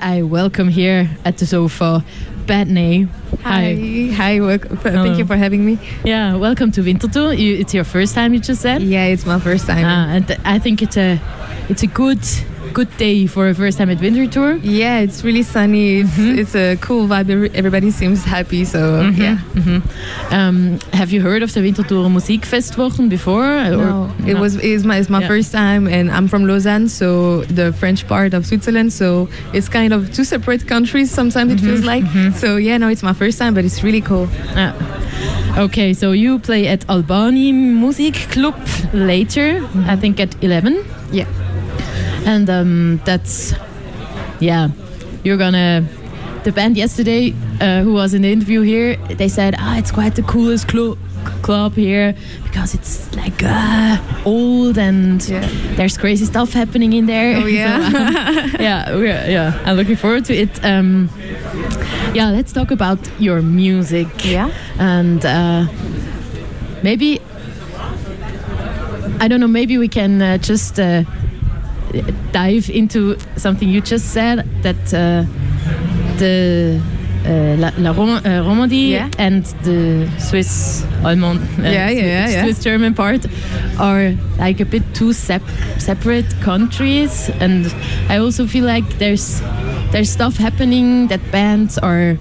I welcome here at the sofa Batney. Hi. Hi. Welcome. Thank you for having me. Yeah, welcome to Winterthur. You, it's your first time, you just said. Yeah, it's my first time. Ah, and I think it's a it's a good good day for a first time at Winterthur. Yeah, it's really sunny. It's, Mhm. it's a cool vibe. Everybody seems happy. So Mhm, yeah. mhm. Um, have you heard of the Winterthur Musikfestwochen before? or- No, it No. was it's my it's my Yeah. first time, and I'm from Lausanne, so the French part of Switzerland. So it's kind of two separate countries. Sometimes it feels like. So yeah, no, it's my first time, but it's really cool. Ah. Okay, so you play at Albani Musikclub later, I think at 11. Yeah. And um, that's, yeah, you're gonna. The band yesterday, uh, who was in the interview here, they said, ah, it's quite the coolest clu- club here because it's like uh, old and Yeah. there's crazy stuff happening in there. Oh yeah. So, um, yeah, we're, yeah, I'm looking forward to it. Um, yeah, let's talk about your music. Yeah. And uh, maybe, I don't know, maybe we can uh, just uh, dive into something you just said that uh, the uh, La, La Rom- uh, Romandie Yeah. and the Swiss uh, yeah, yeah. Swiss German part are like a bit two sep- separate countries, and I also feel like there's there's stuff happening that bands are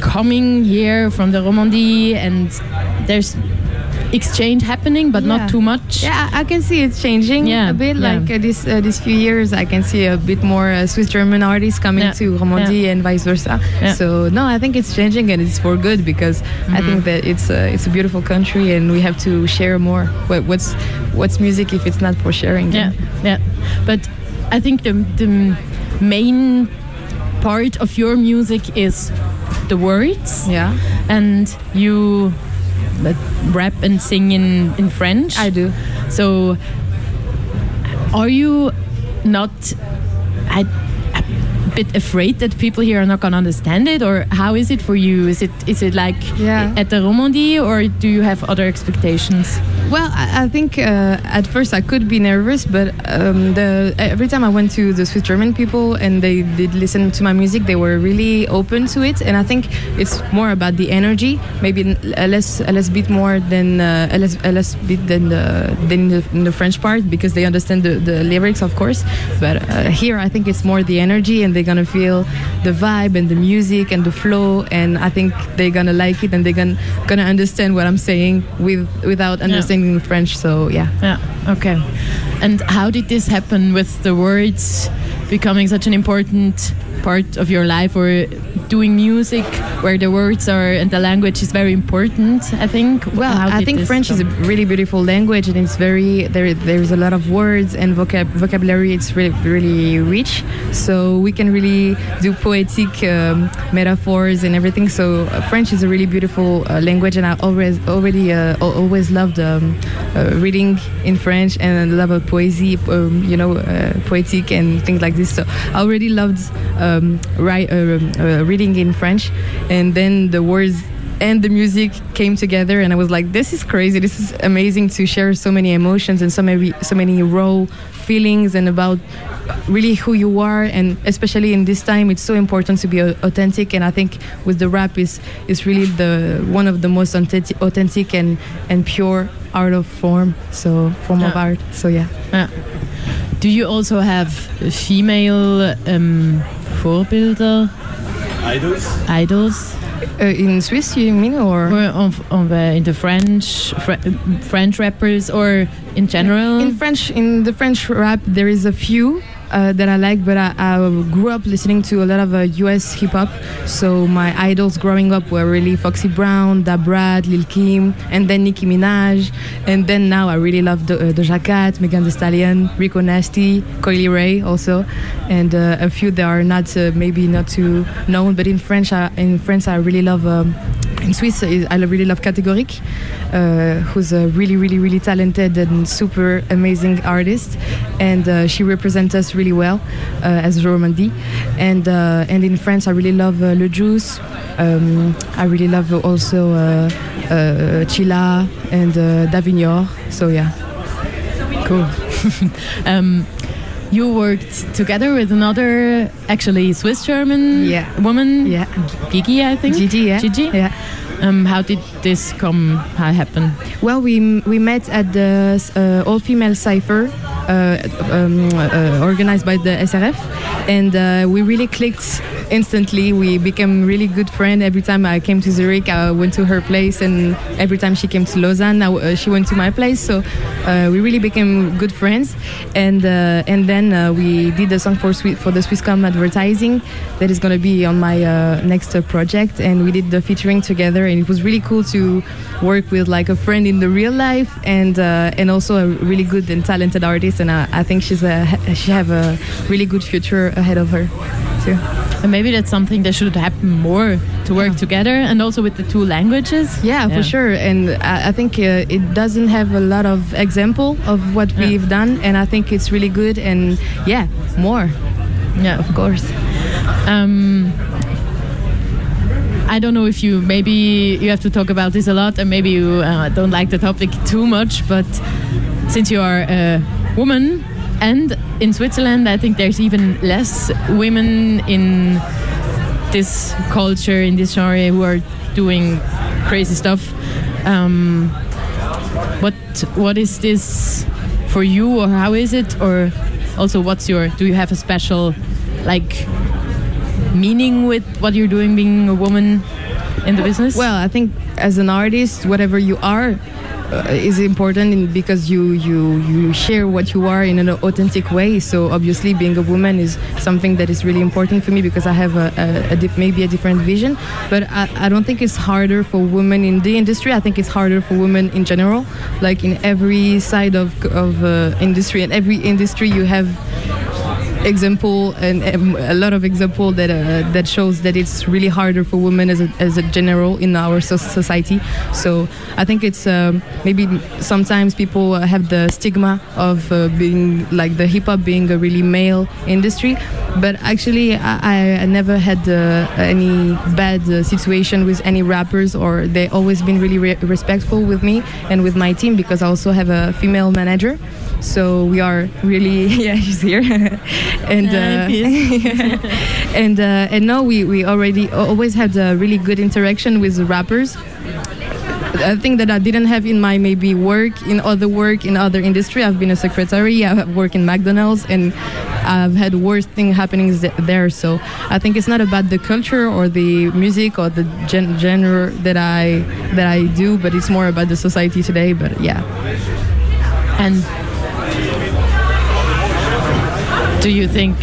coming here from the Romandie, and there's exchange happening, but Yeah. not too much. Yeah, I I can see it changing Yeah, a bit. yeah. Like uh, this, uh, these few years, I can see a bit more uh, Swiss German artists coming to Romandie and vice versa. So no, I think it's changing and it's for good because I Mm-hmm. think that it's a it's a beautiful country and we have to share more. What, what's what's music if it's not for sharing? Yeah, yeah. But I think the the main part of your music is the words, Yeah, and you rap and sing in in French. I do. So, are you not a bit afraid that people here are not going to understand it, or how is it for you? Is it is it like Yeah. at the Romandie, or do you have other expectations? Well, I, I think uh, at first I could be nervous, but um, the every time I went to the Swiss German people and they did listen to my music, they were really open to it, and I think it's more about the energy, maybe a less a less bit more than uh, a less a less bit than the than the, in the French part because they understand the, the lyrics, of course. But uh, here, I think it's more the energy, and they're gonna feel the vibe and the music and the flow, and I think they're gonna like it, and they're gonna gonna understand what I'm saying with without understanding French. So yeah. Yeah. Okay. And how did this happen with the words becoming such an important part of your life, or doing music where the words are and the language is very important? I think. Well, How I think French is a really beautiful language, and it's very there. There's a lot of words and vocab vocabulary. It's really really rich, so we can really do poetic um, metaphors and everything. So uh, French is a really beautiful uh, language, and I always already uh, always loved um, uh, reading in French and love of poesy, um, you know, uh, poetic and things like this. So I already loved um, write, uh, um, uh, reading in French, and then the words and the music came together and I was like this is crazy. This is amazing to share so many emotions and so many so many raw feelings and about really who you are. And especially in this time it's so important to be authentic. And I think with the rap is is really the one of the most authentic, authentic and and pure art of form. So form of art. So yeah. Yeah. Do you also have female um, Vorbilder, Idols? idols, uh, in Swiss you mean or or on, on the, in the French Fr French rappers, or in general? In French, in the French rap, there is a few uh, that I like, but I, I grew up listening to a lot of uh, US hip hop. So my idols growing up were really Foxy Brown, Da Brat, Lil Kim, and then Nicki Minaj. And then now I really love the, uh, Doja Cat, Megan Thee Stallion, Rico Nasty, Coi Leray also, and uh, a few that are not uh, maybe not too known. But in French, I, in France, I really love. Um, in Swiss, I really love KT Gorique, uh, who's a really, really, really talented and super amazing artist, and uh, she represents us really well uh, as Romandie. And uh, and in France, I really love uh, Le Juiice. Um, I really love also uh, Chilla and Davinhor. So yeah. Cool. um, you worked together with another, actually Swiss German Yeah. woman, Yeah. Gigi, I think. Gigi, yeah. Gigi. Yeah. Um, how did this come? How happen? Well, we we met at the uh, all female cipher uh, um, uh, organized by the SRF, and uh, we really clicked instantly. We became really good friends. Every time I came to Zurich, I went to her place, and every time she came to Lausanne, I, uh, she went to my place. So uh, we really became good friends. And uh, and then we did the song for Swi- for the Swisscom advertising that is going to be on my next project, and we did the featuring together, and it was really cool to work with like a friend in the real life, and and also a really good and talented artist, and I, I think she's a she have a really good future ahead of her too. And maybe that's something that should happen more to work Yeah. together, and also with the two languages. Yeah, for sure. And I, I think uh, it doesn't have a lot of example of what Yeah. we've done, and I think it's really good. And yeah, more, Yeah. of course. Um, I don't know if you maybe you have to talk about this a lot, and maybe you uh, don't like the topic too much. But since you are a woman, and in Switzerland, I think there's even less women in this culture, in this genre, who are doing crazy stuff. Um, what what is this for you, or how is it, or also what's your? Do you have a special like meaning with what you're doing being a woman in the business? Well, I think as an artist, whatever you are. Uh, is important because you, you you share what you are in an authentic way. So obviously, being a woman is something that is really important for me because I have a, a, a dif- maybe a different vision. But I, I don't think it's harder for women in the industry. I think it's harder for women in general. Like in every side of of uh, industry and every industry, you have example and a lot of example that uh, that shows that it's really harder for women as a, as a general in our so- society. So i think it's um, maybe sometimes people uh, have the stigma of uh, being like the hip hop being a really male industry. But actually i, I never had uh, any bad uh, situation with any rappers or they always been really re- respectful with me and with my team because i also have a female manager so we are really yeah she's here and uh, and uh, and now we we already always had a really good interaction with the rappers a thing that I didn't have in my maybe work in other work in other industry. I've been a secretary. I have worked in McDonald's, and I've had worse thing happening there. So I think it's not about the culture or the music or the gen- genre that I that I do, but it's more about the society today. But yeah. and do you think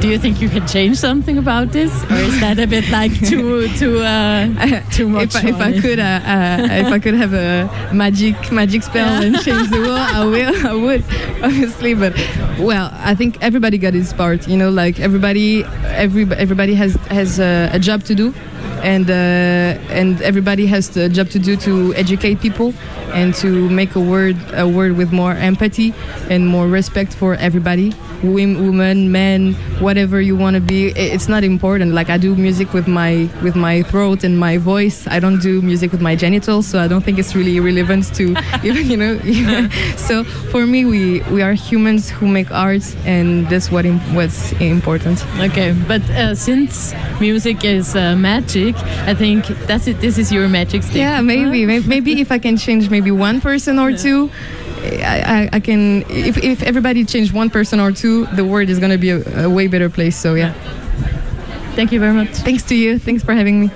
do you think you can change something about this, or is that a bit like too too uh, too much? if, I, if I could, uh, uh, if I could have a magic magic spell and change the world, I will. I would, obviously. But well, I think everybody got his part. You know, like everybody, every everybody has has a job to do, and uh, and everybody has the job to do to educate people and to make a word a word with more empathy and more respect for everybody women men whatever you want to be. It's not important like i do music with my with my throat and my voice i don't do music with my genitals so i don't think it's really relevant to even you know so for me we we are humans who make art and that's what im- what's important Okay, but uh, since music is uh, magic, I think that's it. This is your magic stick. Yeah, maybe, maybe, maybe if I can change maybe one person or two, I, I, can. If, if everybody change one person or two, the world is gonna be a, a way better place. So yeah. Thank you very much. Thanks to you. Thanks for having me.